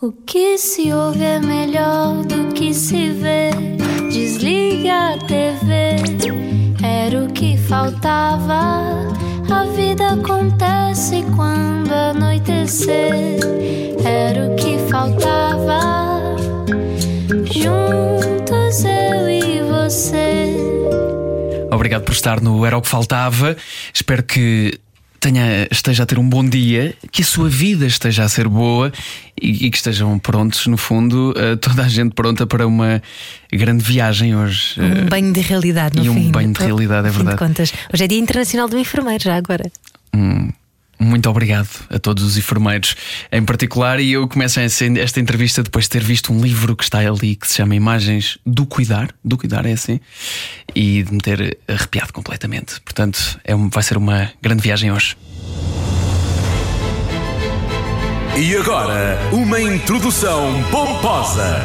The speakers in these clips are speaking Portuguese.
O que se ouve é melhor do que se vê. Desliga a TV, era o que faltava. A vida acontece quando anoitecer, era o que faltava. Juntos eu e você. Obrigado por estar no Era o que Faltava. Espero que tenha, esteja a ter um bom dia, que a sua vida esteja a ser boa e, e que estejam prontos, no fundo, uh, toda a gente pronta para uma grande viagem hoje. Um uh, banho de realidade no e fim. um banho de realidade, é Fim de verdade. contas. Hoje é Dia Internacional do Enfermeiro, já agora. Hum, muito obrigado a todos os enfermeiros em particular. E eu começo esta entrevista depois de ter visto um livro que está ali que se chama Imagens do Cuidar. Do Cuidar é assim. E de me ter arrepiado completamente. Portanto, é um- vai ser uma grande viagem hoje. E agora, uma introdução pomposa.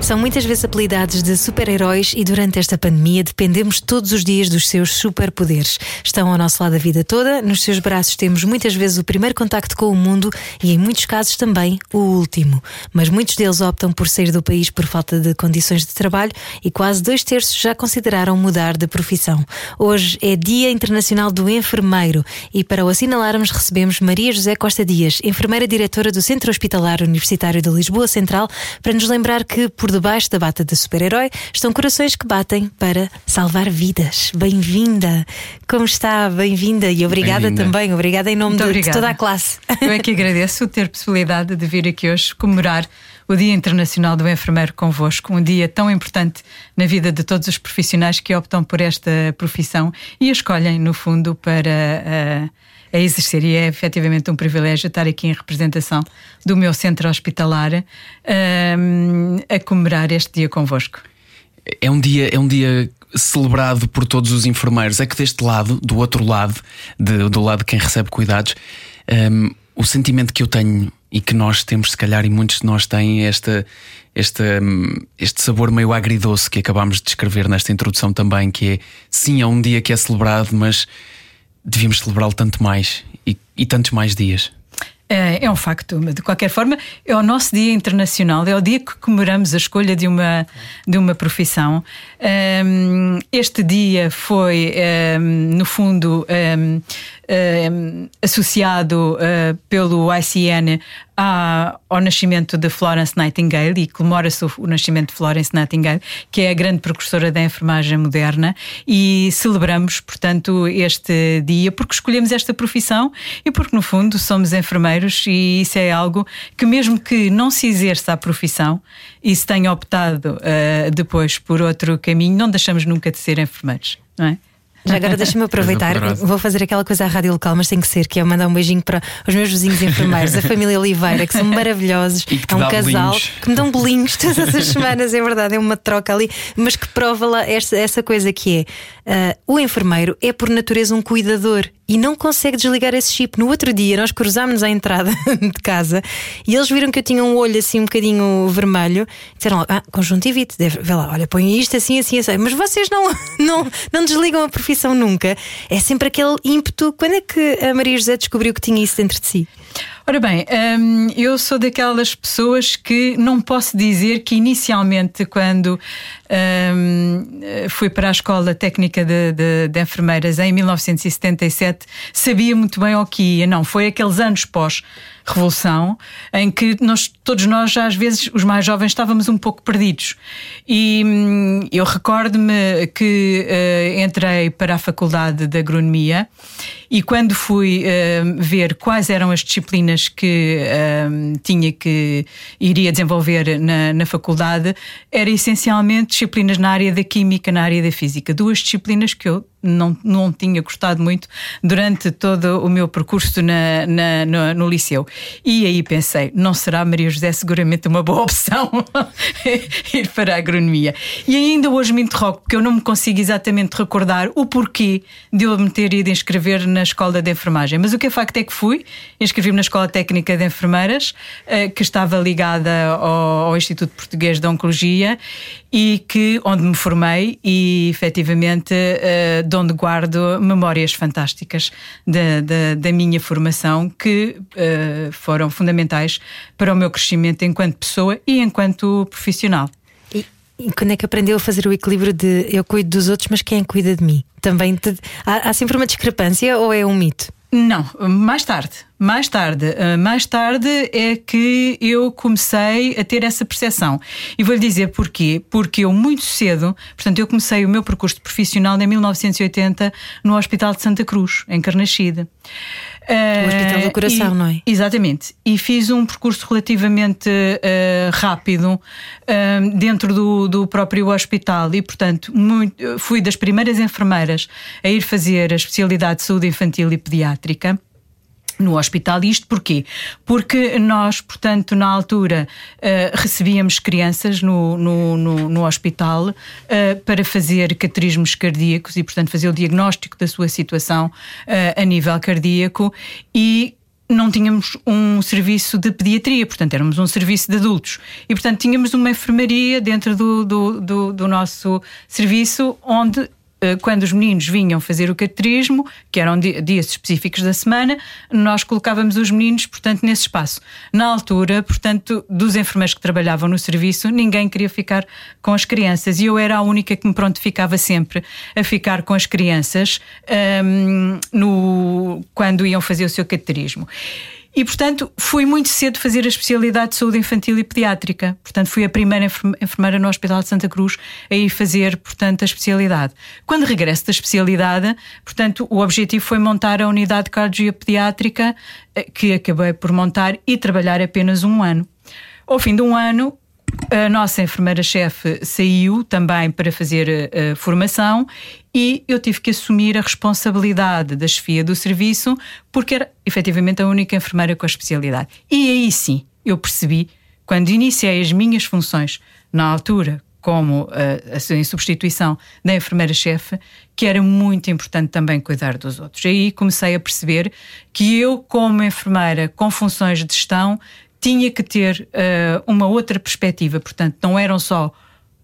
São muitas vezes apelidados de super-heróis e durante esta pandemia dependemos todos os dias dos seus superpoderes. Estão ao nosso lado a vida toda, nos seus braços temos muitas vezes o primeiro contacto com o mundo e em muitos casos também o último. Mas muitos deles optam por sair do país por falta de condições de trabalho e quase dois terços já consideraram mudar de profissão. Hoje é Dia Internacional do Enfermeiro e para o assinalarmos recebemos Maria José Costa Dias, enfermeira diretora do Centro Hospitalar Universitário de Lisboa Central, para nos lembrar que por debaixo da bata de super-herói estão corações que batem para salvar vidas. Bem-vinda! Como está? Bem-vinda e obrigada Bem-vinda. também, obrigada em nome de, de obrigada. toda a classe. Eu é que agradeço ter possibilidade de vir aqui hoje comemorar o Dia Internacional do Enfermeiro convosco, um dia tão importante na vida de todos os profissionais que optam por esta profissão e a escolhem, no fundo, para ah, a exercer. E é efetivamente um privilégio estar aqui em representação do meu centro hospitalar ah, a comemorar este dia convosco. É um dia, é um dia celebrado por todos os enfermeiros. É que deste lado, do outro lado, de- do lado de quem recebe cuidados, hum, o sentimento que eu tenho e que nós temos, se calhar, e muitos de nós têm, é esta, hum, este sabor meio agridoce que acabámos de descrever nesta introdução também, que é sim, é um dia que é celebrado, mas devíamos celebrá-lo tanto mais e, e tantos mais dias. É, é um facto, de qualquer forma, é o nosso Dia Internacional, é o dia que comemoramos a escolha de uma, de uma profissão. Este dia foi, no fundo, hum, associado uh, pelo ICN à- ao nascimento de Florence Nightingale e comemora-se o, o nascimento de Florence Nightingale, que é a grande precursora da enfermagem moderna, e celebramos, portanto, este dia porque escolhemos esta profissão e porque, no fundo, somos enfermeiros e isso é algo que, mesmo que não se exerça a profissão e se tenha optado uh, depois por outro caminho, não deixamos nunca de ser enfermeiros, não é? Já agora deixa-me aproveitar, vou fazer aquela coisa à rádio local, mas tem que ser, que é mandar um beijinho para os meus vizinhos enfermeiros, a família Oliveira, que são maravilhosos. E é um casal bolinhos. que me dão bolinhos todas as semanas, é verdade, é uma troca ali, mas que prova lá esta, essa coisa que é ah, o enfermeiro é por natureza um cuidador e não consegue desligar esse chip. No outro dia nós cruzámos-nos à entrada de casa e eles viram que eu tinha um olho assim um bocadinho vermelho, disseram ah, conjuntivite, deve, vê lá, olha, põe isto assim, assim, assim. Mas vocês não, não, não desligam a profissão nunca. É sempre aquele ímpeto. Quando é que a Maria José descobriu que tinha isso dentro de si? Ora bem, hum, eu sou daquelas pessoas que não posso dizer que inicialmente, quando hum, fui para a Escola Técnica de, de- de Enfermeiras em 1977, sabia muito bem ao que ia. Não, foi aqueles anos pós. Revolução, em que nós, todos nós, já às vezes, os mais jovens, estávamos um pouco perdidos. E hum, eu recordo-me que eh, entrei para a Faculdade de Agronomia e quando fui eh, ver quais eram as disciplinas que eh, tinha que iria desenvolver na, na faculdade, era essencialmente disciplinas na área da química, na área da física. Duas disciplinas que eu não, não tinha gostado muito durante todo o meu percurso na, na- no, no liceu. E aí pensei, não será Maria José seguramente uma boa opção ir para a agronomia. E ainda hoje me interrogo, porque eu não me consigo exatamente recordar o porquê de eu me ter ido inscrever na escola de enfermagem. Mas o que é facto é que fui, inscrevi-me na Escola Técnica de Enfermeiras, uh, que estava ligada ao, ao, Instituto Português de Oncologia e que, onde me formei e efetivamente uh, de onde guardo memórias fantásticas da, da, da minha formação que uh, foram fundamentais para o meu crescimento enquanto pessoa e enquanto profissional. E quando é que aprendeu a fazer o equilíbrio de eu cuido dos outros, mas quem cuida de mim? Também te... há, há sempre uma discrepância ou é um mito? Não, mais tarde. Mais tarde. Uh, mais tarde é que eu comecei a ter essa percepção. E vou-lhe dizer porquê. Porque eu, muito cedo, portanto, eu comecei o meu percurso profissional em 1980 no Hospital de Santa Cruz, em Carnaxide. O Hospital do Coração, e, não é? Exatamente. E fiz um percurso relativamente uh, rápido uh, dentro do, do próprio hospital e, portanto, muito, fui das primeiras enfermeiras a ir fazer a especialidade de saúde infantil e pediátrica no hospital. Isto porquê? Porque nós, portanto, na altura uh, recebíamos crianças no, no, no, no hospital uh, para fazer cateterismos cardíacos e, portanto, fazer o diagnóstico da sua situação uh, a nível cardíaco e não tínhamos um serviço de pediatria, portanto, éramos um serviço de adultos. E, portanto, tínhamos uma enfermaria dentro do, do, do, do nosso serviço onde quando os meninos vinham fazer o cateterismo, que eram dias específicos da semana, nós colocávamos os meninos, portanto, nesse espaço. Na altura, portanto, dos enfermeiros que trabalhavam no serviço, ninguém queria ficar com as crianças e eu era a única que me prontificava sempre a ficar com as crianças um, ehm, no, quando iam fazer o seu cateterismo. E, portanto, fui muito cedo fazer a especialidade de saúde infantil e pediátrica. Portanto, fui a primeira enfermeira no Hospital de Santa Cruz a ir fazer, portanto, a especialidade. Quando regresso da especialidade, portanto, o objetivo foi montar a unidade de cardiologia pediátrica, eh, que acabei por montar e trabalhar apenas um ano. Ao fim de um ano, a nossa enfermeira-chefe saiu também para fazer a formação e eu tive que assumir a responsabilidade da chefia do serviço porque era efetivamente a única enfermeira com a especialidade. E aí sim eu percebi, quando iniciei as minhas funções na altura como a, em substituição da enfermeira-chefe, que era muito importante também cuidar dos outros. Aí comecei a perceber que eu, como enfermeira com funções de gestão, tinha que ter uh, uma outra perspectiva. Portanto, não eram só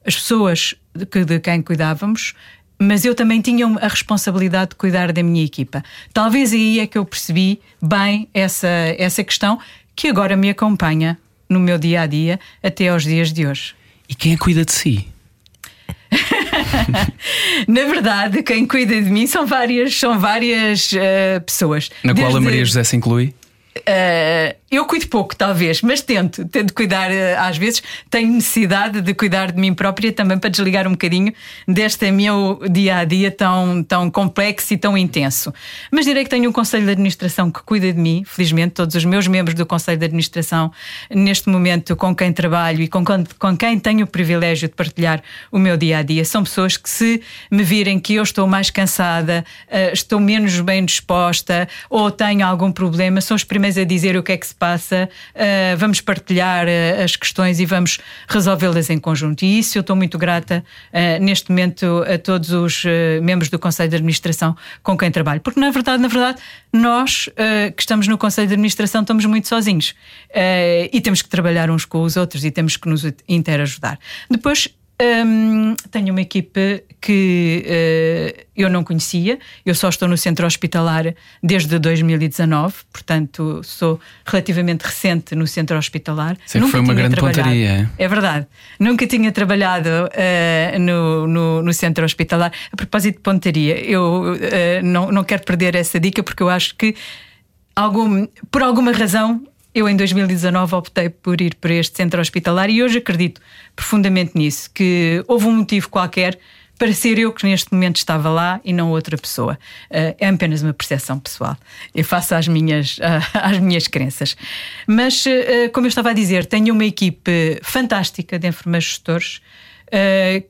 as pessoas de, que, de quem cuidávamos, mas eu também tinha a responsabilidade de cuidar da minha equipa. Talvez aí é que eu percebi bem essa, essa questão que agora me acompanha no meu dia a dia até aos dias de hoje. E quem é cuida de si? Na verdade, quem cuida de mim são várias, são várias uh, pessoas. Na Desde... qual a Maria José se inclui? Uh, eu cuido pouco, talvez, mas tento, tento cuidar uh, às vezes. Tenho necessidade de cuidar de mim própria também para desligar um bocadinho deste meu dia a dia tão, tão complexo e tão intenso. Mas direi que tenho um conselho de administração que cuida de mim, felizmente, todos os meus membros do conselho de administração, neste momento com quem trabalho e com, com quem tenho o privilégio de partilhar o meu dia a dia, são pessoas que, se me virem que eu estou mais cansada, uh, estou menos bem disposta ou tenho algum problema, são os primeiros a dizer o que é que se passa, uh, vamos partilhar uh, as questões e vamos resolvê-las em conjunto. E isso eu estou muito grata uh, neste momento a todos os membros do Conselho de Administração com quem trabalho. Porque na verdade, na verdade, nós que estamos no Conselho de Administração estamos muito sozinhos e temos que trabalhar uns com os outros e temos que nos interajudar. Depois um, tenho uma equipe que uh, eu não conhecia, eu só estou no centro hospitalar desde 2019, portanto sou relativamente recente no centro hospitalar. Sei Nunca foi uma grande pontaria. É verdade. Nunca tinha trabalhado uh, no, no, no, centro hospitalar. A propósito de pontaria, eu uh, não, não quero perder essa dica porque eu acho que algum, por alguma razão eu, em 2019, optei por ir para este centro hospitalar e hoje acredito profundamente nisso, que houve um motivo qualquer para ser eu que neste momento estava lá e não outra pessoa. Uh, é apenas uma percepção pessoal. Eu faço as minhas, as minhas crenças. Mas, uh, como eu estava a dizer, tenho uma equipe fantástica de enfermeiros gestores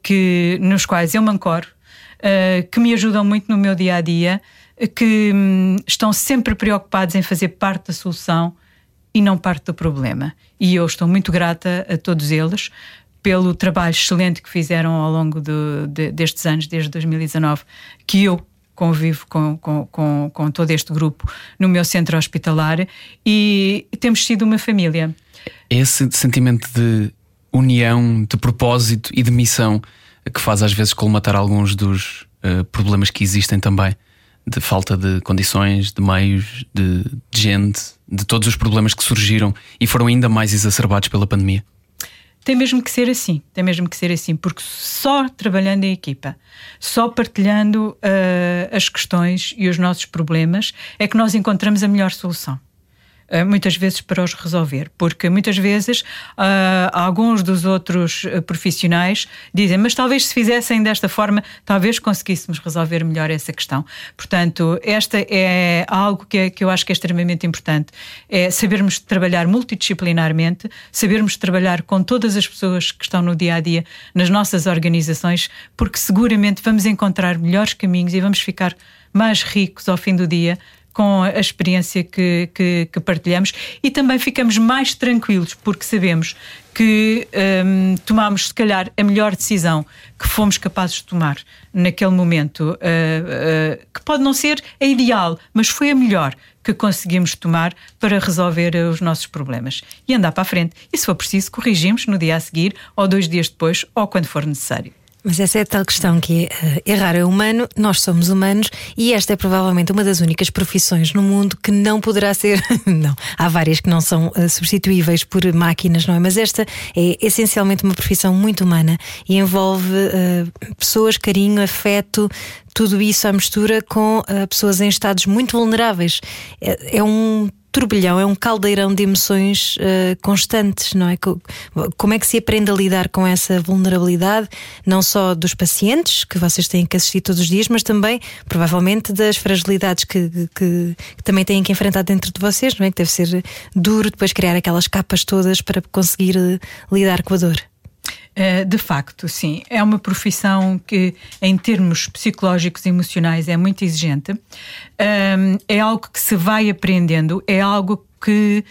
que, nos quais eu me ancoro, que me ajudam muito no meu dia a dia, que um, estão sempre preocupados em fazer parte da solução e não parte do problema. E eu estou muito grata a todos eles pelo trabalho excelente que fizeram ao longo de, de, destes anos, desde 2019, que eu convivo com, com, com, com todo este grupo no meu centro hospitalar e temos sido uma família. Esse sentimento de união, de propósito e de missão que faz às vezes colmatar alguns dos uh, problemas que existem também de falta de condições, de meios, de, de, gente, de todos os problemas que surgiram e foram ainda mais exacerbados pela pandemia. Tem mesmo que ser assim, tem mesmo que ser assim, porque só trabalhando em equipa, só partilhando uh, as questões e os nossos problemas é que nós encontramos a melhor solução. Eh, muitas vezes para os resolver, porque muitas vezes uh, alguns dos outros eh, profissionais dizem, mas talvez se fizessem desta forma, talvez conseguíssemos resolver melhor essa questão. Portanto, esta é algo que, é, que eu acho que é extremamente importante, é sabermos trabalhar multidisciplinarmente, sabermos trabalhar com todas as pessoas que estão no dia a dia nas nossas organizações, porque seguramente vamos encontrar melhores caminhos e vamos ficar mais ricos ao fim do dia com a experiência que, que, que, partilhamos e também ficamos mais tranquilos porque sabemos que um, tomamos, se calhar, a melhor decisão que fomos capazes de tomar naquele momento, uh, uh, que pode não ser a ideal, mas foi a melhor que conseguimos tomar para resolver os nossos problemas e andar para a frente. E se for preciso, corrigimos no dia a seguir, ou dois dias depois, ou quando for necessário. Mas essa é a tal questão que uh, errar é humano, nós somos humanos e esta é provavelmente uma das únicas profissões no mundo que não poderá ser. não, há várias que não são uh, substituíveis por máquinas, não é? Mas esta é essencialmente uma profissão muito humana e envolve uh, pessoas, carinho, afeto, tudo isso à mistura com pessoas em estados muito vulneráveis. É, é um turbilhão, é um caldeirão de emoções uh, constantes, não é? Como é que se aprende a lidar com essa vulnerabilidade, não só dos pacientes, que vocês têm que assistir todos os dias, mas também, provavelmente, das fragilidades que, que, que também têm que enfrentar dentro de vocês, não é? Que deve ser duro depois criar aquelas capas todas para conseguir uh, lidar com a dor. Eh, de facto, sim. É uma profissão que, em termos psicológicos e emocionais, é muito exigente. é algo que se vai aprendendo, é algo que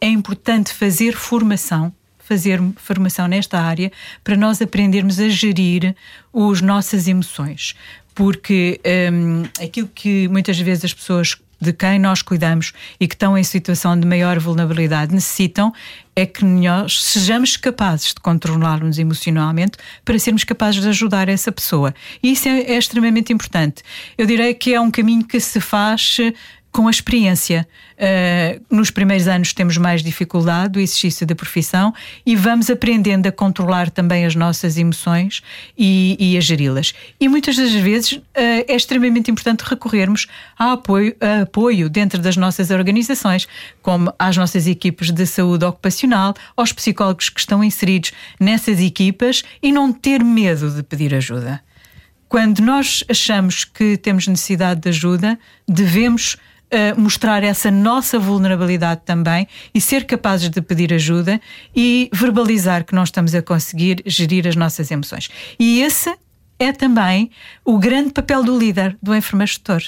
é importante fazer formação fazer formação nesta área para nós aprendermos a gerir as nossas emoções. Porque um, aquilo que muitas vezes as pessoas de quem nós cuidamos e que estão em situação de maior vulnerabilidade necessitam é que nós sejamos capazes de controlar-nos emocionalmente para sermos capazes de ajudar essa pessoa. E isso é, é extremamente importante. Eu direi que é um caminho que se faz com a experiência. Uh, nos primeiros anos temos mais dificuldade do exercício da profissão e vamos aprendendo a controlar também as nossas emoções e, e a geri-las. E muitas das vezes uh, é extremamente importante recorrermos a apoio, a apoio dentro das nossas organizações, como às nossas equipes de saúde ocupacional, aos psicólogos que estão inseridos nessas equipas e não ter medo de pedir ajuda. Quando nós achamos que temos necessidade de ajuda, devemos mostrar essa nossa vulnerabilidade também e ser capazes de pedir ajuda e verbalizar que nós estamos a conseguir gerir as nossas emoções. E esse é também o grande papel do líder, do enfermeiro tutor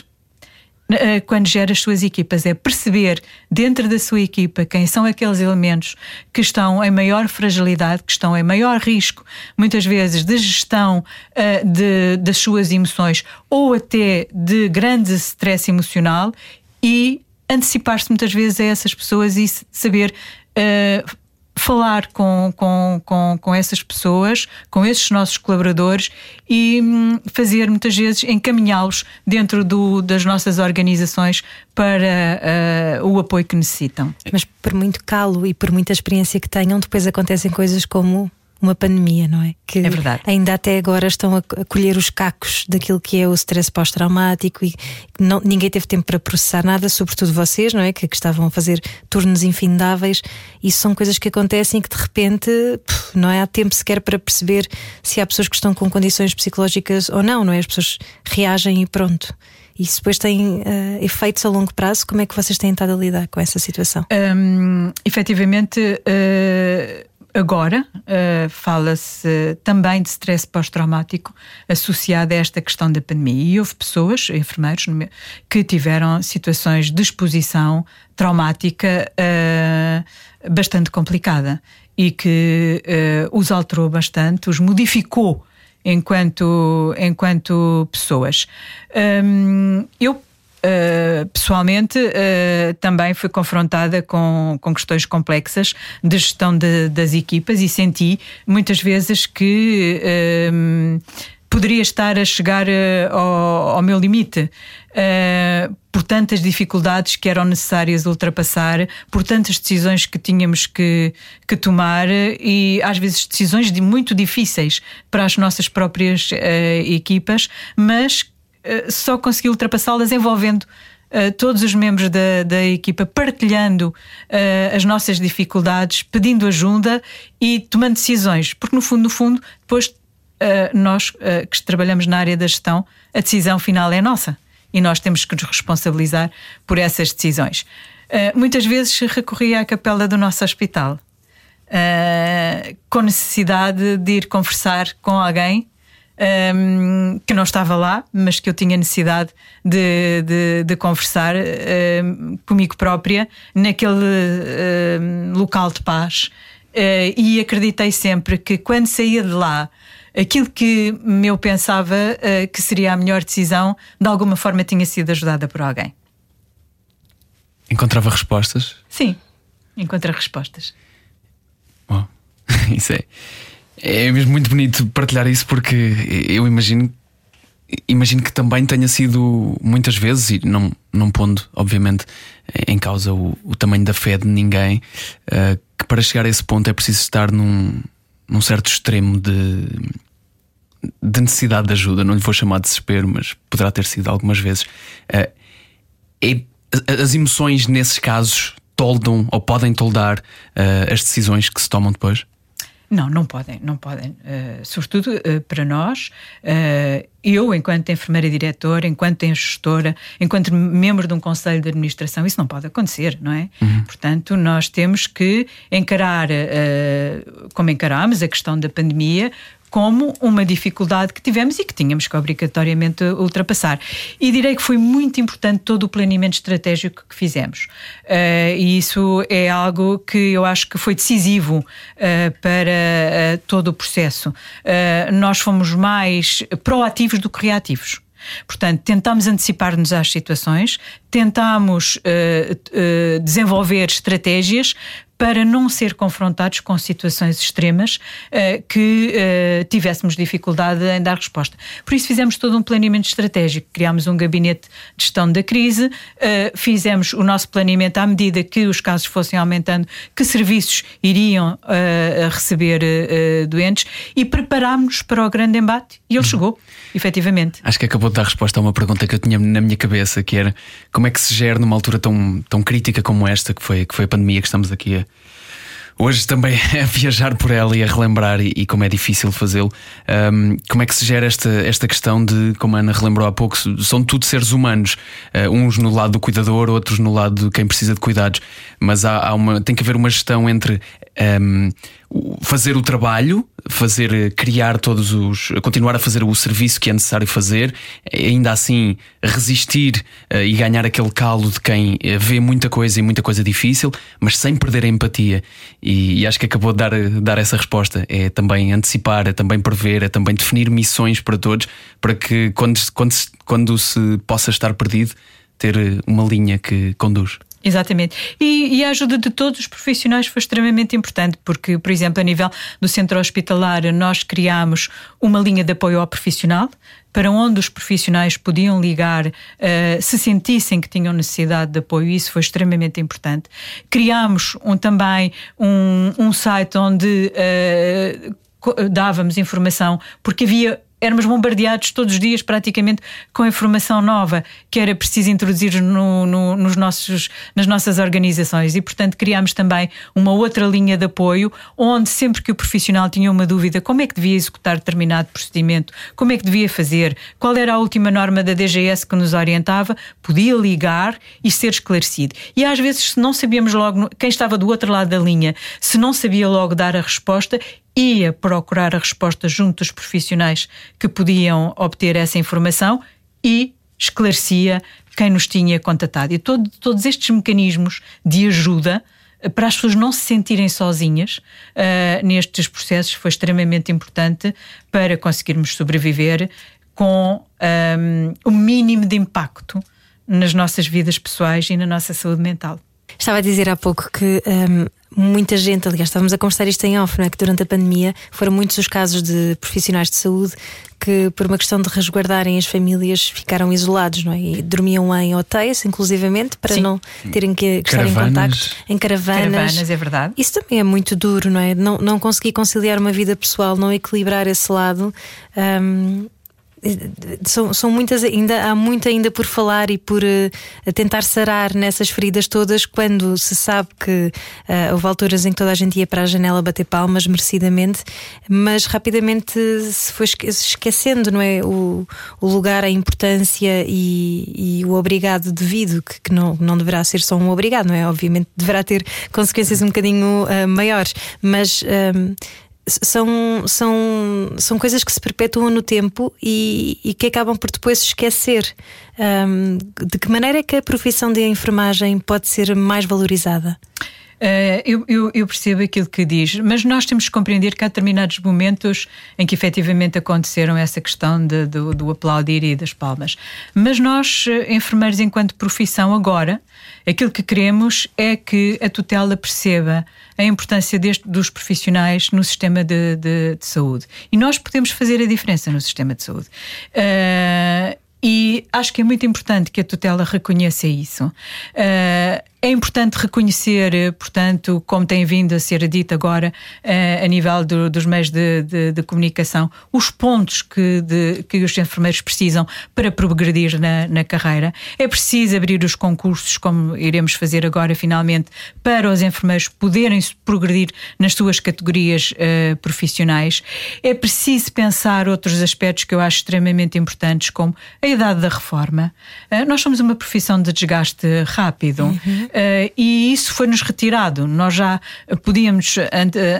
eh, quando gera as suas equipas, é perceber dentro da sua equipa quem são aqueles elementos que estão em maior fragilidade, que estão em maior risco, muitas vezes, de gestão uh, de, das suas emoções ou até de grande stress emocional e antecipar-se muitas vezes a essas pessoas e saber uh, falar com, com, com, com essas pessoas, com esses nossos colaboradores e um, fazer muitas vezes encaminhá-los dentro do, das nossas organizações para uh, o apoio que necessitam. Mas por muito calo e por muita experiência que tenham, depois acontecem coisas como uma pandemia, não é? Que é verdade. ainda até agora estão a colher os cacos daquilo que é o stress pós-traumático e não, ninguém teve tempo para processar nada, sobretudo vocês, não é? Que, que, estavam a fazer turnos infindáveis. Isso são coisas que acontecem que de repente não é? Há tempo sequer para perceber se há pessoas que estão com condições psicológicas ou não, não é? As pessoas reagem e pronto. Isso depois tem uh, efeitos a longo prazo. Como é que vocês têm estado a lidar com essa situação? Um, efetivamente. Uh Agora uh, fala-se também de stress pós-traumático associado a esta questão da pandemia. E houve pessoas, enfermeiros, que tiveram situações de exposição traumática uh, bastante complicada e que uh, os alterou bastante, os modificou enquanto, enquanto pessoas. Um, eu Uh, pessoalmente uh, também fui confrontada com, com questões complexas de gestão de, das equipas e senti muitas vezes que uh, poderia estar a chegar ao, ao, meu limite. por tantas dificuldades que eram necessárias ultrapassar, por tantas decisões que tínhamos que, que tomar e às vezes decisões de, muito difíceis para as nossas próprias equipas, mas só consegui ultrapassá-las envolvendo Uh, todos os membros da, da equipa partilhando uh, as nossas dificuldades, pedindo ajuda e tomando decisões, porque no fundo, no fundo, depois uh, nós que trabalhamos na área da gestão, a decisão final é nossa e nós temos que nos responsabilizar por essas decisões. muitas vezes recorria à capela do nosso hospital. com necessidade de ir conversar com alguém um, que não estava lá, mas que eu tinha necessidade de, de, de conversar um, comigo própria naquele um, local de paz. Uh, e acreditei sempre que quando saía de lá, aquilo que eu pensava uh, que seria a melhor decisão, de alguma forma tinha sido ajudada por alguém. Encontrava respostas? Sim, encontra respostas. Bom, isso é. É mesmo muito bonito partilhar isso porque eu imagino imagino que também tenha sido muitas vezes, e não, não pondo, obviamente, em causa o, o tamanho da fé de ninguém, uh, que para chegar a esse ponto é preciso estar num, num certo extremo de, de necessidade de ajuda. Não lhe vou chamar de desespero, mas poderá ter sido algumas vezes. Uh, as emoções nesses casos toldam ou podem toldar uh, as decisões que se tomam depois? Não, não podem, não podem. Uh, sobretudo uh, para nós, uh, eu, enquanto enfermeira diretora, enquanto gestora, enquanto membro de um conselho de administração, isso não pode acontecer, não é? Uhum. Portanto, nós temos que encarar, como encaramos a questão da pandemia, como uma dificuldade que tivemos e que tínhamos que obrigatoriamente ultrapassar. E direi que foi muito importante todo o planeamento estratégico que fizemos. Uh, e isso é algo que eu acho que foi decisivo uh, para uh, todo o processo. nós fomos mais proativos do que reativos. Portanto, tentámos antecipar-nos às situações, tentámos uh, uh, desenvolver estratégias para não ser confrontados com situações extremas uh, que uh, tivéssemos dificuldade em dar resposta. Por isso fizemos todo um planeamento estratégico, criámos um gabinete de gestão da crise, uh, fizemos o nosso planeamento à medida que os casos fossem aumentando, que serviços iriam receber doentes e preparámos para o grande embate e ele uhum. chegou, efetivamente. Acho que acabou de dar resposta a uma pergunta que eu tinha na minha cabeça, que era como é que se gera numa altura tão, tão crítica como esta, que foi, que foi a pandemia que estamos aqui a, hoje também a viajar por ela e a relembrar e, e como é difícil fazê-lo. Um, como é que se gera esta, esta questão de, como a Ana relembrou há pouco, são tudo seres humanos, uh, uns no lado do cuidador, outros no lado de quem precisa de cuidados, mas há, há uma, tem que haver uma gestão entre um, fazer o trabalho, fazer, eh, criar todos os. continuar a fazer o serviço que é necessário fazer, ainda assim resistir uh, e ganhar aquele calo de quem eh, vê muita coisa e muita coisa difícil, mas sem perder a empatia. E, e, acho que acabou de dar, dar essa resposta. É também antecipar, é também prever, é também definir missões para todos, para que quando, quando, quando se possa estar perdido, ter uma linha que conduz. Exatamente. E, e, a ajuda de todos os profissionais foi extremamente importante, porque, por exemplo, a nível do centro hospitalar, nós criámos uma linha de apoio ao profissional, para onde os profissionais podiam ligar uh, se sentissem que tinham necessidade de apoio, isso foi extremamente importante. Criámos um, também um, um site onde uh, dávamos informação, porque havia éramos bombardeados todos os dias praticamente com informação nova que era preciso introduzir no, no, nos nossos, nas nossas organizações. E portanto criámos também uma outra linha de apoio onde sempre que o profissional tinha uma dúvida como é que devia executar determinado procedimento, como é que devia fazer, qual era a última norma da DGS que nos orientava, podia ligar e ser esclarecido. E às vezes se não sabíamos logo, quem estava do outro lado da linha, se não sabia logo dar a resposta, ia procurar a resposta junto dos profissionais que podiam obter essa informação e esclarecia quem nos tinha contatado. E todo, todos estes mecanismos de ajuda para as pessoas não se sentirem sozinhas uh, nestes processos foi extremamente importante para conseguirmos sobreviver com um, o mínimo de impacto nas nossas vidas pessoais e na nossa saúde mental. Estava a dizer há pouco que um, muita gente, aliás, estávamos a conversar isto em off, não é? que durante a pandemia foram muitos os casos de profissionais de saúde que, por uma questão de resguardarem as famílias, ficaram isolados não é? e dormiam em hotéis, inclusivamente, para Sim. não terem que, que estar em contacto em caravanas. Caravanas, é verdade. Isso também é muito duro, não é? Não, não conseguir conciliar uma vida pessoal, não equilibrar esse lado. Um, são, são muitas ainda há muito ainda por falar e por uh, tentar sarar nessas feridas todas quando se sabe que uh, houve alturas em que toda a gente ia para a janela bater palmas merecidamente mas rapidamente se foi esquecendo não é o, o lugar a importância e, e, o obrigado devido que, que, não, não deverá ser só um obrigado não é? Obviamente deverá ter consequências um bocadinho uh, maiores mas são, são, são coisas que se perpetuam no tempo e, e que acabam por depois esquecer. Um, de que maneira é que a profissão de enfermagem pode ser mais valorizada? Uh, eu, eu, eu, percebo aquilo que diz, mas nós temos que compreender que há determinados momentos em que efetivamente aconteceram essa questão de, do, do, aplaudir e das palmas. Mas nós, eh, enfermeiros, enquanto profissão, agora, aquilo que queremos é que a tutela perceba a importância deste, dos profissionais no sistema de, de, de, saúde. E nós podemos fazer a diferença no sistema de saúde. Uh, e acho que é muito importante que a tutela reconheça isso. É importante reconhecer, eh, portanto, como tem vindo a ser dito agora uh, a nível do, dos meios de, de, de, comunicação, os pontos que, de, que os enfermeiros precisam para progredir na, na, carreira. É preciso abrir os concursos, como iremos fazer agora, finalmente, para os enfermeiros poderem progredir nas suas categorias uh, profissionais. É preciso pensar outros aspectos que eu acho extremamente importantes, como a idade da reforma. Uh, nós somos uma profissão de desgaste rápido. Uhum. Uh, e isso foi-nos retirado. Nós já podíamos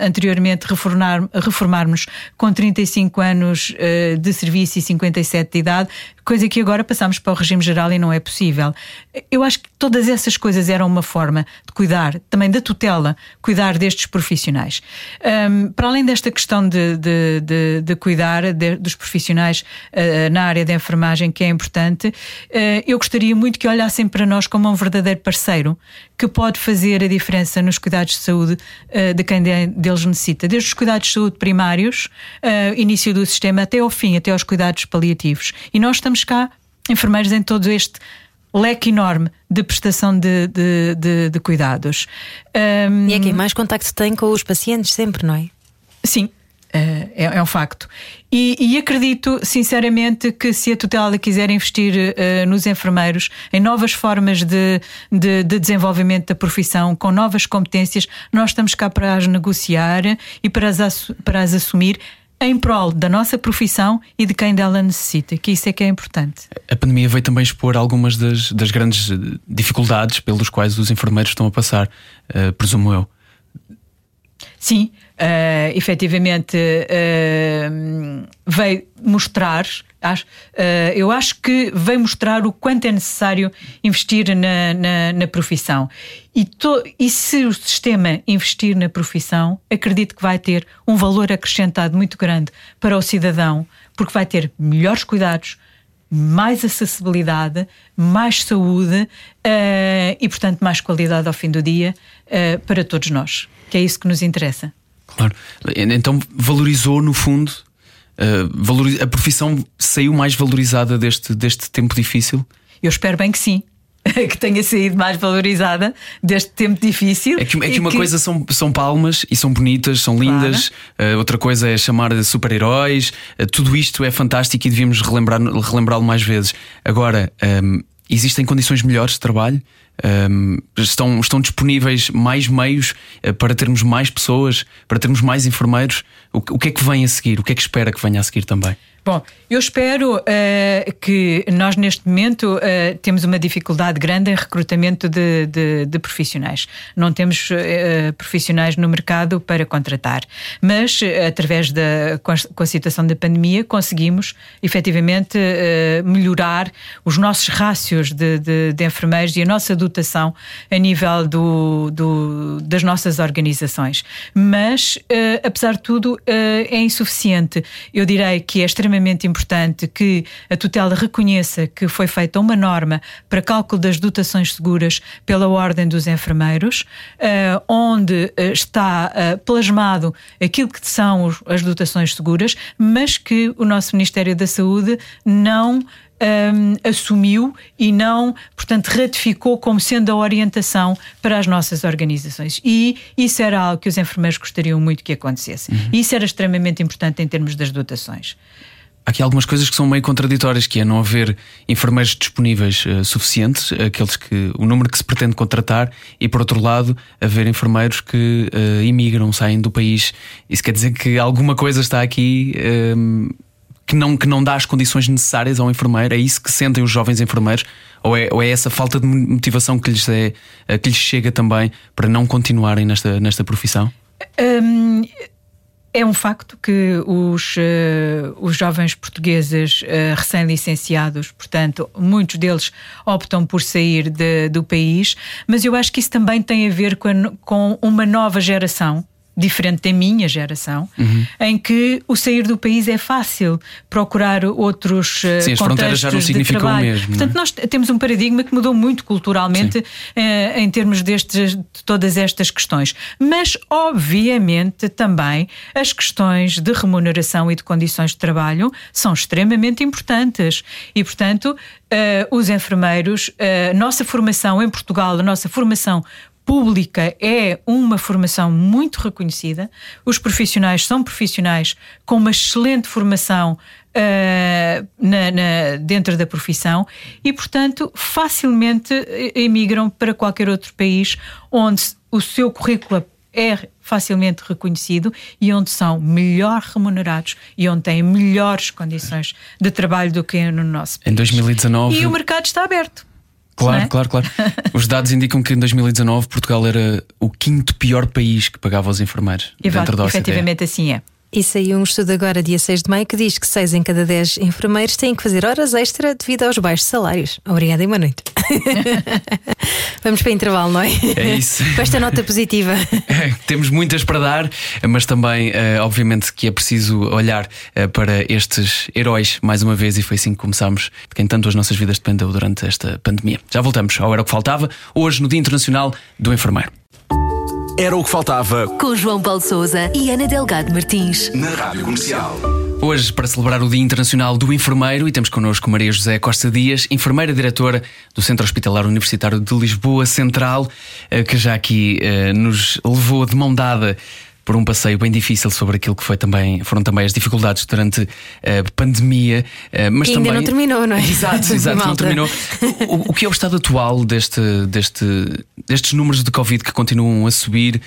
anteriormente reformar, reformarmos com 35 anos uh, de serviço e 57 de idade, coisa que agora passamos para o regime geral e não é possível. Eu acho que todas essas coisas eram uma forma de cuidar, também da tutela, cuidar destes profissionais. Um, para além desta questão de, de, de, de cuidar dos profissionais uh, na área da enfermagem, que é importante, uh, eu gostaria muito que olhassem para nós como um verdadeiro parceiro que pode fazer a diferença nos cuidados de saúde uh, de quem deles necessita, desde os cuidados de saúde primários, início do sistema, até ao fim, até aos cuidados paliativos. E nós estamos cá enfermeiros em todo este leque enorme de prestação de, de, de, de cuidados. Um, e é quem mais contacto tem com os pacientes, sempre, não é? Sim. Uh, é, é, um facto. E, e, acredito, sinceramente, que se a tutela quiser investir uh, nos enfermeiros, em novas formas de, de, de, desenvolvimento da profissão, com novas competências, nós estamos cá para as negociar e para as, para as assumir em prol da nossa profissão e de quem dela necessita, que isso é que é importante. A pandemia veio também expor algumas das, das grandes dificuldades pelos quais os enfermeiros estão a passar, uh, presumo eu. Sim, uh, efetivamente uh, veio mostrar Acho, uh, eu acho que veio mostrar o quanto é necessário investir na, na, na profissão. E, to, e, se o sistema investir na profissão, acredito que vai ter um valor acrescentado muito grande para o cidadão, porque vai ter melhores cuidados, mais acessibilidade, mais saúde uh, e, portanto, mais qualidade ao fim do dia uh, para todos nós, que é isso que nos interessa. Claro. Então valorizou, no fundo, Uh, a profissão saiu mais valorizada deste, deste tempo difícil? Eu espero bem que sim. que tenha saído mais valorizada deste tempo difícil. É que, é que uma que... coisa são, são palmas e são bonitas, são lindas, claro. uh, outra coisa é chamar de super-heróis, uh, tudo isto é fantástico e devíamos relembrá-lo relembrar mais vezes. Agora, um, ehm, existem condições melhores de trabalho? Um, estão, estão disponíveis mais meios uh, para termos mais pessoas, para termos mais enfermeiros. O, o que é que vem a seguir? O que é que espera que venha a seguir também? Bom, eu espero uh, que nós neste momento uh, temos uma dificuldade grande em recrutamento de, de, de profissionais. Não temos uh, profissionais no mercado para contratar, mas através da com a, com a situação da pandemia conseguimos efetivamente melhorar os nossos rácios de, de, de enfermeiros e a nossa dotação a nível do, do das nossas organizações. Mas, apesar de tudo, é insuficiente. Eu direi que é extremamente importante que a tutela reconheça que foi feita uma norma para cálculo das dotações seguras pela Ordem dos Enfermeiros, uh, onde está plasmado aquilo que são as dotações seguras, mas que o nosso Ministério da Saúde não um, assumiu e não, portanto, ratificou como sendo a orientação para as nossas organizações. E isso era algo que os enfermeiros gostariam muito que acontecesse. Uhum. Isso era extremamente importante em termos das dotações. Há aqui algumas coisas que são meio contraditórias, que é não haver enfermeiros disponíveis uh, suficientes, aqueles que o número que se pretende contratar, e por outro lado, haver enfermeiros que uh, imigram, saem do país. Isso quer dizer que alguma coisa está aqui. Uh, que não, que não dá as condições necessárias ao enfermeiro? É isso que sentem os jovens enfermeiros? Ou é, ou é essa falta de motivação que lhes, é, que lhes chega também para não continuarem nesta, nesta profissão? Um, é um facto que os, uh, os jovens portugueses uh, recém-licenciados, portanto, muitos deles optam por sair de, do país, mas eu acho que isso também tem a ver com, a, com uma nova geração diferente da minha geração, uhum. em que o sair do país é fácil procurar outros eh, Sim, as fronteiras já não significam o mesmo. Portanto, é? nós temos um paradigma que mudou muito culturalmente eh, em termos destes, de todas estas questões. Mas, obviamente, também as questões de remuneração e de condições de trabalho são extremamente importantes. E, portanto, uh, os enfermeiros, a uh, nossa formação em Portugal, a nossa formação pública é uma formação muito reconhecida. Os profissionais são profissionais com uma excelente formação uh, na, na, dentro da profissão e, portanto, facilmente emigram para qualquer outro país onde o seu currículo é facilmente reconhecido e onde são melhor remunerados e onde têm melhores condições de trabalho do que no nosso país. Em 2019. E o mercado está aberto. Claro, é? claro, claro. Os dados indicam que em 2019 Portugal era o quinto pior país que pagava aos enfermeiros. Exato, dentro da efetivamente assim é. E saiu um estudo agora, dia 6 de maio, que diz que 6 em cada 10 enfermeiros têm que fazer horas extra devido aos baixos salários. Obrigada e boa noite. Vamos para intervalo, não é? É isso. Com esta nota positiva. Temos muitas para dar, mas também, uh, obviamente, que é preciso olhar uh, para estes heróis mais uma vez, e foi assim que começámos, de quem tanto as nossas vidas dependeu durante esta pandemia. Já voltamos ao Era o que Faltava, hoje no Dia Internacional do Enfermeiro. Era o que faltava. Com João Paulo Souza e Ana Delgado Martins. Na Rádio Comercial. Hoje, para celebrar o Dia Internacional do Enfermeiro, e temos connosco Maria José Costa Dias, enfermeira diretora do Centro Hospitalar Universitário de Lisboa Central, eh, que já aqui eh, nos levou de mão dada por um passeio bem difícil sobre aquilo que foi também, foram também as dificuldades durante a pandemia. Eh, mas e ainda também... não terminou, não é? Exato, exato, não terminou. O, o, que é o estado atual deste, deste, destes números de Covid que continuam a subir?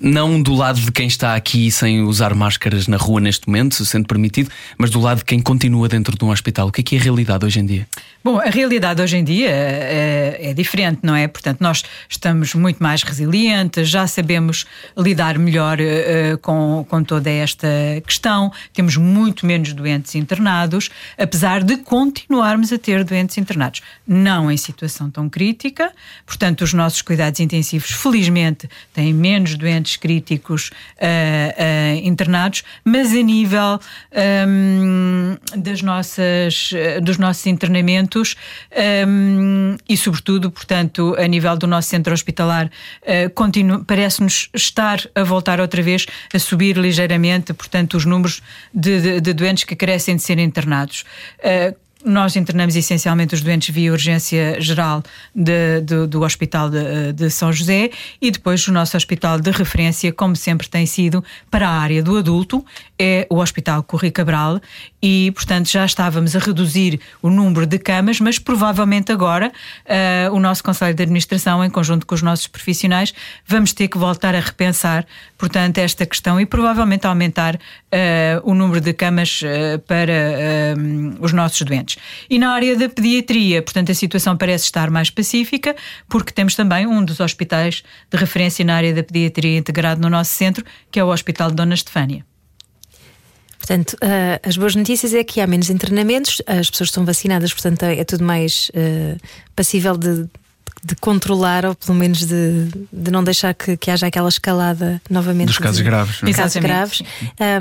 Não do lado de quem está aqui sem usar máscaras na rua neste momento, sendo permitido, mas do lado de quem continua dentro de um hospital. O que é que é a realidade hoje em dia? Bom, a realidade hoje em dia é, é diferente, não é? Portanto, nós estamos muito mais resilientes, já sabemos lidar melhor uh, com, com toda esta questão, temos muito menos doentes internados, apesar de continuarmos a ter doentes internados. Não em situação tão crítica, portanto, os nossos cuidados intensivos, felizmente, têm menos doentes críticos uh, uh, internados, mas a nível um, das nossas, dos nossos internamentos um, e, sobretudo, portanto, a nível do nosso centro hospitalar, uh, parece-nos estar a voltar outra vez a subir ligeiramente, portanto, os números de, de, de doentes que carecem de ser internados. Uh, nós internamos essencialmente os doentes via urgência geral de, de, do Hospital de, de, São José e depois o nosso hospital de referência, como sempre tem sido, para a área do adulto, é o Hospital Corri Cabral e, portanto, já estávamos a reduzir o número de camas, mas provavelmente agora uh, o nosso Conselho de Administração, em conjunto com os nossos profissionais, vamos ter que voltar a repensar, portanto, esta questão e provavelmente aumentar uh, o número de camas uh, para os nossos doentes. E na área da pediatria, portanto, a situação parece estar mais pacífica, porque temos também um dos hospitais de referência na área da pediatria integrado no nosso centro, que é o Hospital de Dona Estefânia. Portanto, uh, as boas notícias é que há menos internamentos, as pessoas estão vacinadas, portanto, é tudo mais uh, passível de de controlar ou pelo menos de, de não deixar que, que haja aquela escalada novamente Dos casos de, graves. não é? casos graves.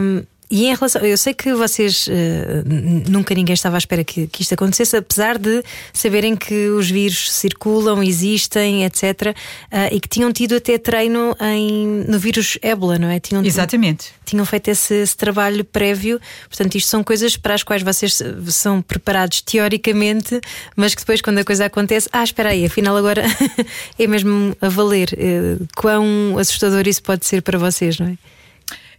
Um, e em relação, eu sei que vocês eh, n- nunca ninguém estava à espera que, que isto acontecesse, apesar de saberem que os vírus circulam, existem, etc. ah, e que tinham tido até treino em, no vírus ébola, não é? Tinham, Exatamente. tinham feito esse, esse trabalho prévio. Portanto, isto são coisas para as quais vocês são preparados teoricamente, mas que depois, quando a coisa acontece, ah, espera aí, afinal agora é mesmo a valer. Eh, Quão assustador isso pode ser para vocês, não é?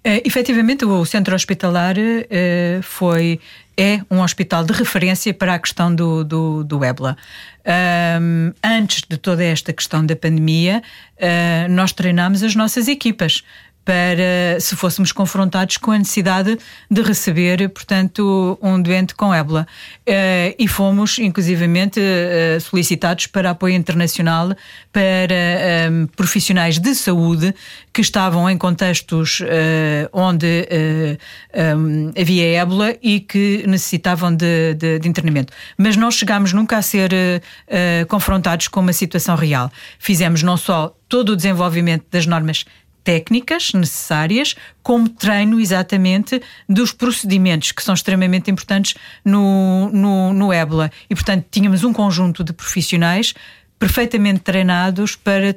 Eh, efetivamente, o centro hospitalar eh, foi é um hospital de referência para a questão do, do, do ébola. Ahm, antes de toda esta questão da pandemia, eh, nós treinámos as nossas equipas para se fôssemos confrontados com a necessidade de receber, portanto, um doente com ébola. Eh, e fomos, inclusivamente, eh, solicitados para apoio internacional para ehm, profissionais de saúde que estavam em contextos eh, onde eh, ehm, havia ébola e que necessitavam de, de- de internamento. Mas não chegámos nunca a ser eh, confrontados com uma situação real. Fizemos não só todo o desenvolvimento das normas técnicas necessárias, como treino exatamente dos procedimentos que são extremamente importantes no, no, no ébola. E, portanto, tínhamos um conjunto de profissionais perfeitamente treinados para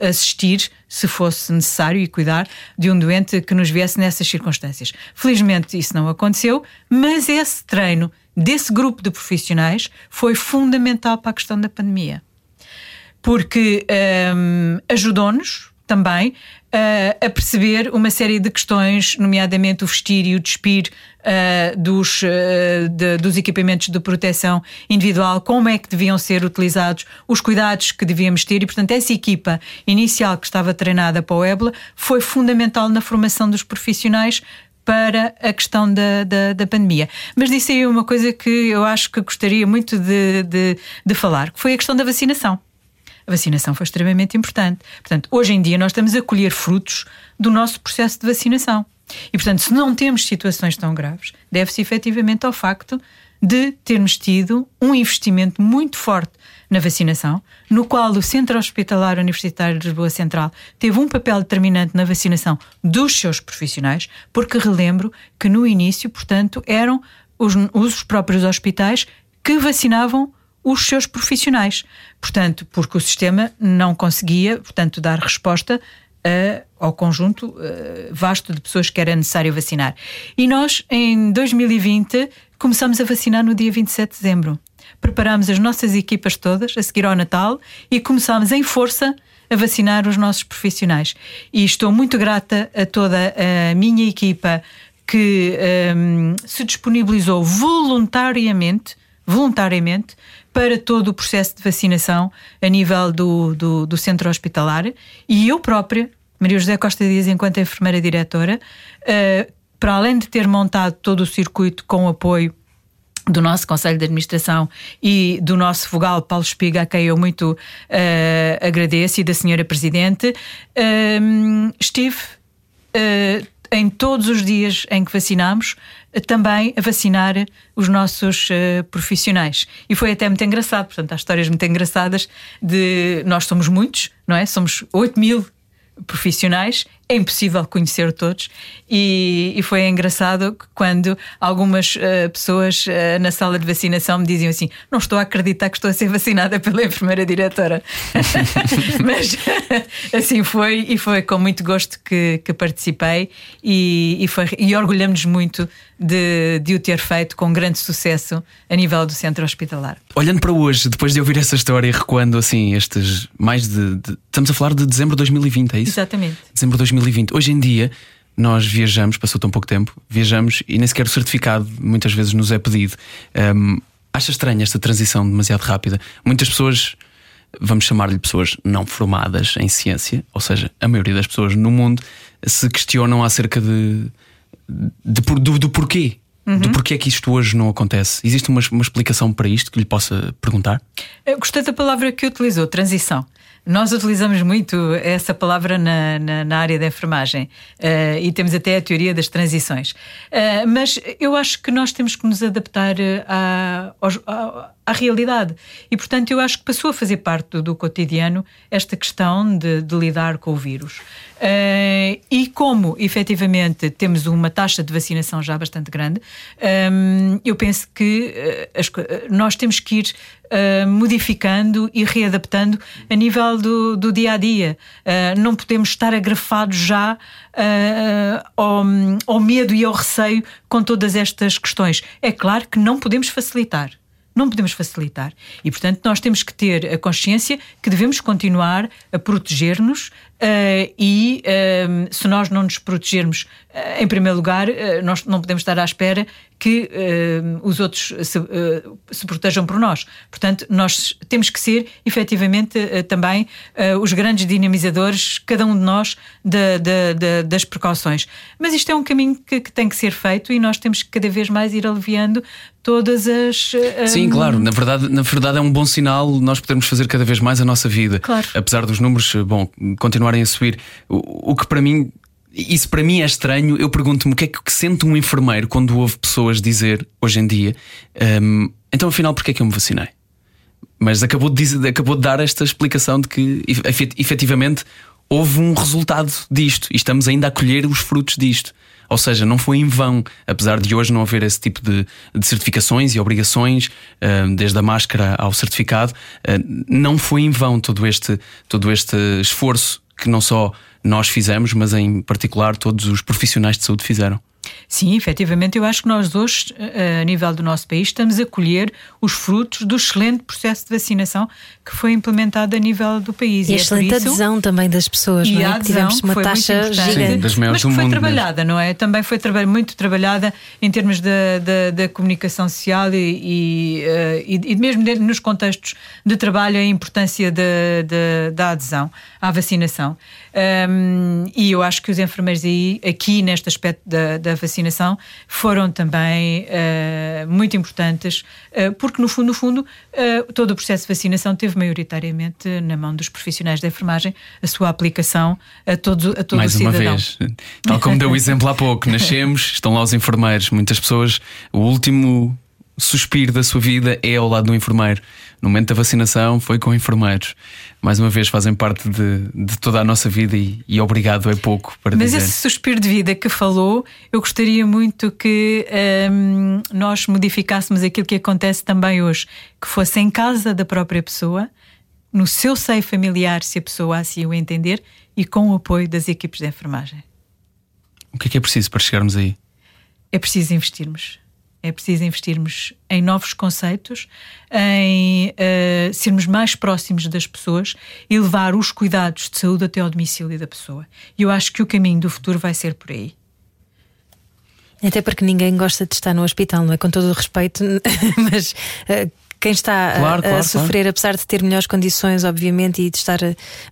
assistir, se fosse necessário, e cuidar de um doente que nos viesse nessas circunstâncias. Felizmente isso não aconteceu, mas esse treino desse grupo de profissionais foi fundamental para a questão da pandemia porque hum, ajudou-nos também uh, a perceber uma série de questões, nomeadamente o vestir e o despir uh, dos, uh, de- dos equipamentos de proteção individual, como é que deviam ser utilizados, os cuidados que devíamos ter, e portanto, essa equipa inicial que estava treinada para o ébola foi fundamental na formação dos profissionais para a questão da, da, da pandemia. Mas disse aí uma coisa que eu acho que gostaria muito de, de, de falar, que foi a questão da vacinação. A vacinação foi extremamente importante. Portanto, hoje em dia nós estamos a colher frutos do nosso processo de vacinação. E, portanto, se não temos situações tão graves, deve-se efetivamente ao facto de termos tido um investimento muito forte na vacinação, no qual o Centro Hospitalar Universitário de Lisboa Central teve um papel determinante na vacinação dos seus profissionais, porque relembro que no início, portanto, eram os, os próprios hospitais que vacinavam os seus profissionais. Portanto, porque o sistema não conseguia, portanto, dar resposta a- ao conjunto eh, vasto de pessoas que era necessário vacinar. E nós, em 2020, começamos a vacinar no dia 27 de dezembro. Preparámos as nossas equipas todas a seguir ao Natal e começámos em força a vacinar os nossos profissionais. E estou muito grata a toda a minha equipa que ehm, se disponibilizou voluntariamente, voluntariamente para todo o processo de vacinação a nível do, do, do centro hospitalar. E eu própria, Maria José Costa Dias, enquanto enfermeira diretora, eh, para além de ter montado todo o circuito com apoio do nosso Conselho de Administração e do nosso vogal Paulo Espiga, a quem eu muito eh, agradeço, e da Senhora Presidente, ehm, estive eh, em todos os dias em que vacinámos, também a vacinar os nossos eh, profissionais. E foi até muito engraçado, portanto, há histórias muito engraçadas de nós somos muitos, não é? Somos 8 mil profissionais, é impossível conhecer todos e, e foi engraçado quando algumas eh, pessoas eh, na sala de vacinação me diziam assim: Não estou a acreditar que estou a ser vacinada pela enfermeira diretora. Mas assim foi e foi com muito gosto que, que participei e, e, foi- e orgulhamos-nos muito de, de o ter feito com grande sucesso a nível do centro hospitalar. Olhando para hoje, depois de ouvir essa história e recuando assim estes mais de, de- Estamos a falar de dezembro de 2020, é isso? Exatamente. Dezembro de 2020. Hoje em dia, nós viajamos, passou tão pouco tempo, viajamos e nem sequer o certificado muitas vezes nos é pedido. Hum, acha estranha esta transição demasiado rápida? Muitas pessoas, vamos chamar-lhe pessoas não formadas em ciência, ou seja, a maioria das pessoas no mundo se questionam acerca de, de do, do porquê. Do porquê é que isto hoje não acontece? Existe uma, uma explicação para isto que lhe possa perguntar? Eu gostei da palavra que utilizou, transição. Nós utilizamos muito essa palavra na, na, na área da enfermagem uh, e temos até a teoria das transições. Uh, mas eu acho que nós temos que nos adaptar à, à, à, realidade. E, portanto, eu acho que passou a fazer parte do, do cotidiano esta questão de, de, lidar com o vírus. Uh, e como, efetivamente, temos uma taxa de vacinação já bastante grande, um, eu penso que as, nós temos que ir uh, modificando e readaptando a nível do, do dia a dia. Uh, não podemos estar agrafados já uh, ao, ao medo e ao receio com todas estas questões. É claro que não podemos facilitar não podemos facilitar. E, portanto, nós temos que ter a consciência que devemos continuar a proteger-nos uh, e, uh, se nós não nos protegermos, uh, em primeiro lugar, nós não podemos estar à espera que os outros se, se, protejam por nós. Portanto, nós temos que ser, efetivamente, também os grandes dinamizadores, cada um de nós, de, de, de, das precauções. Mas isto é um caminho que, que tem que ser feito e nós temos que cada vez mais ir aliviando todas as. Sim, claro, na verdade, na verdade é um bom sinal nós podermos fazer cada vez mais a nossa vida. Claro. Apesar dos números, bom, continuarem a subir. O, o que para mim. Isso para mim é estranho. Eu pergunto-me o que é que sente um enfermeiro quando ouve pessoas dizer hoje em dia um, então afinal porquê é que eu me vacinei? Mas acabou de, dizer, acabou de dar esta explicação de que efetivamente houve um resultado disto e estamos ainda a colher os frutos disto. Ou seja, não foi em vão, apesar de hoje não haver esse tipo de, de certificações e obrigações, uh, desde a máscara ao certificado, uh, não foi em vão todo este, todo este esforço que não só nós fizemos, mas em particular todos os profissionais de saúde fizeram. Sim, efetivamente, eu acho que nós hoje, eh, a nível do nosso país, estamos a colher os frutos do excelente processo de vacinação que foi implementado a nível do país. E, e a é excelente isso, adesão também das pessoas, e não é? A tivemos uma taxa gigante. Sim, das Mas que foi mundo, trabalhada, não é? Também foi traba muito trabalhada em termos da, da, da comunicação social e, e, uh, e, mesmo nos contextos de trabalho a importância da, da, da adesão à vacinação. Um, e eu acho que os enfermeiros aí, aqui neste aspecto da, da vacinação, foram também uh, muito importantes, uh, porque no fundo, no fundo uh, todo o processo de vacinação teve maioritariamente na mão dos profissionais da enfermagem a sua aplicação a todo, a todo Mais o cidadão. uma vez, tal como deu o exemplo há pouco, nascemos, estão lá os enfermeiros, muitas pessoas, o último suspiro da sua vida é ao lado do enfermeiro. No momento da vacinação foi com enfermeiros. Mais uma vez fazem parte de, de toda a nossa vida e, e, obrigado é pouco para Mas dizer. esse suspiro de vida que falou, eu gostaria muito que hum, nós modificássemos aquilo que acontece também hoje, que fosse em casa da própria pessoa, no seu seio familiar, se a pessoa assim o entender, e com o apoio das equipes de enfermagem. O que é que é preciso para chegarmos aí? É preciso investirmos é preciso investirmos em novos conceitos, em uh, sermos mais próximos das pessoas e levar os cuidados de saúde até ao domicílio da pessoa. E eu acho que o caminho do futuro vai ser por aí. Até porque ninguém gosta de estar no hospital, não é? Com todo o respeito, mas uh, quem está claro, a, claro, sofrer, claro. apesar de ter melhores condições, obviamente, e de estar.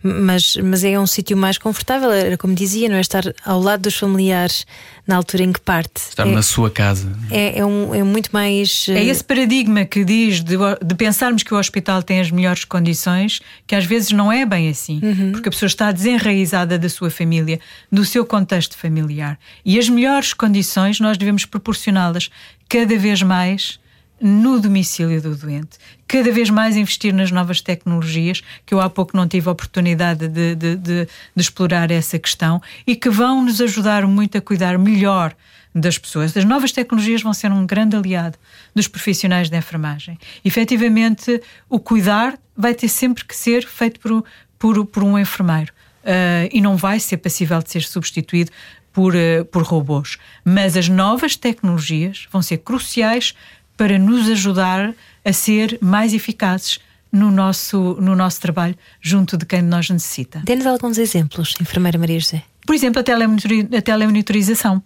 Mas, mas é um sítio mais confortável, era como dizia, não é? Estar ao lado dos familiares na altura em que parte. Estar é, na sua casa. É, é, um, é muito mais. É esse paradigma que diz de, de, pensarmos que o hospital tem as melhores condições, que às vezes não é bem assim, uhum. porque a pessoa está desenraizada da sua família, do seu contexto familiar. E as melhores condições nós devemos proporcioná-las cada vez mais no domicílio do doente. Cada vez mais investir nas novas tecnologias, que eu há pouco não tive a oportunidade de, de, de, de explorar essa questão e que vão nos ajudar muito a cuidar melhor das pessoas. As novas tecnologias vão ser um grande aliado dos profissionais da enfermagem. Efetivamente, o cuidar vai ter sempre que ser feito por, por, por um enfermeiro. Uh, e não vai ser passível de ser substituído por, uh, por robôs. Mas as novas tecnologias vão ser cruciais para nos ajudar a ser mais eficazes no nosso, no nosso trabalho junto de quem nós necessita. Dê-nos alguns exemplos, enfermeira Maria José. Por exemplo, a, telemonitorização.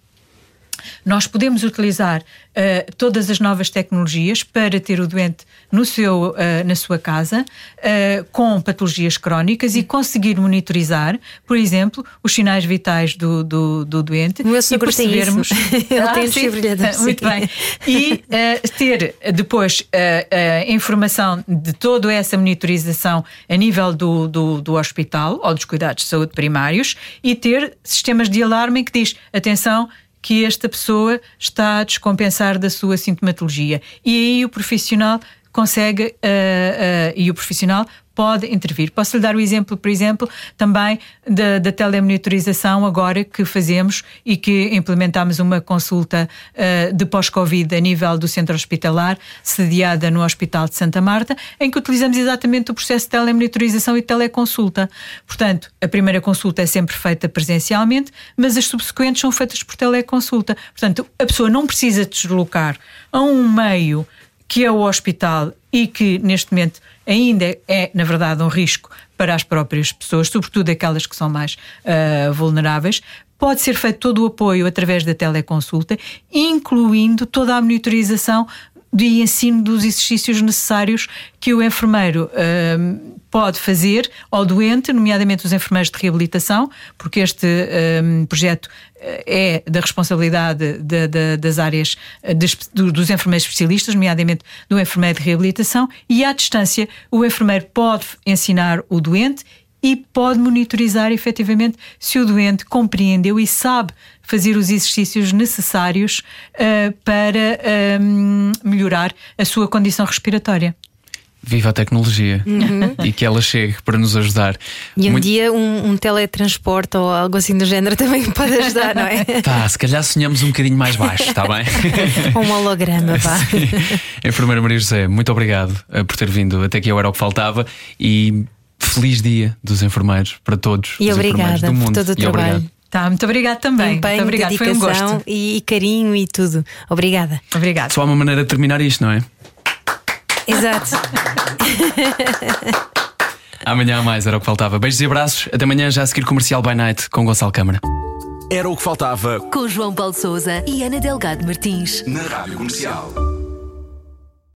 Nós podemos utilizar uh, todas as novas tecnologias para ter o doente no seu, uh, na sua casa uh, com patologias crónicas e conseguir monitorizar, por exemplo, os sinais vitais do, do, do doente. Meu e percebermos. Ele ah, tem desfibrilador. Muito bem. E ter depois a informação de toda essa monitorização a nível do, do, do hospital ou dos cuidados de saúde primários e ter sistemas de alarme em que diz atenção que esta pessoa está a descompensar da sua sintomatologia. E aí o profissional consegue uh, uh, e o profissional pode intervir. Posso lhe dar o exemplo, por exemplo, também da, da telemonitorização agora que fazemos e que implementamos uma consulta uh, de pós-Covid a nível do centro hospitalar, sediada no Hospital de Santa Marta, em que utilizamos exatamente o processo de telemonitorização e teleconsulta. Portanto, a primeira consulta é sempre feita presencialmente, mas as subsequentes são feitas por teleconsulta. Portanto, a pessoa não precisa deslocar a um meio que é o hospital e que neste momento ainda é, na verdade, um risco para as próprias pessoas, sobretudo aquelas que são mais uh, vulneráveis, pode ser feito todo o apoio através da teleconsulta, incluindo toda a monitorização de ensino dos exercícios necessários que o enfermeiro uh, pode fazer ao doente, nomeadamente os enfermeiros de reabilitação, porque este um, projeto eh, é da responsabilidade de, de, das áreas eh, de, dos enfermeiros especialistas, nomeadamente do enfermeiro de reabilitação, e à distância o enfermeiro pode ensinar o doente e pode monitorizar efetivamente se o doente compreendeu e sabe fazer os exercícios necessários uh, para um, melhorar a sua condição respiratória. Viva a tecnologia uhum. e que ela chegue para nos ajudar. E um Muito... dia um, um, teletransporte ou algo assim do género também pode ajudar, não é? Tá, se calhar sonhamos um bocadinho mais baixo, está bem? um holograma, vá. Enfermeira Maria José, muito obrigado eh, por ter vindo até aqui, era o que faltava e feliz dia dos enfermeiros para todos. E obrigada do mundo. por todo o e trabalho. Obrigado. Tá, muito obrigado também. Empenho, muito obrigado. Foi um gosto. E carinho e tudo. Obrigada. Obrigado. Só há uma maneira de terminar isto, não é? Exato. Amanhã a mais era o que faltava. Beijos e abraços. Até amanhã já a seguir comercial by night com Gonçalo Câmara. Era o que faltava. Com João Paulo Souza e Ana Delgado Martins. Na Rádio Comercial.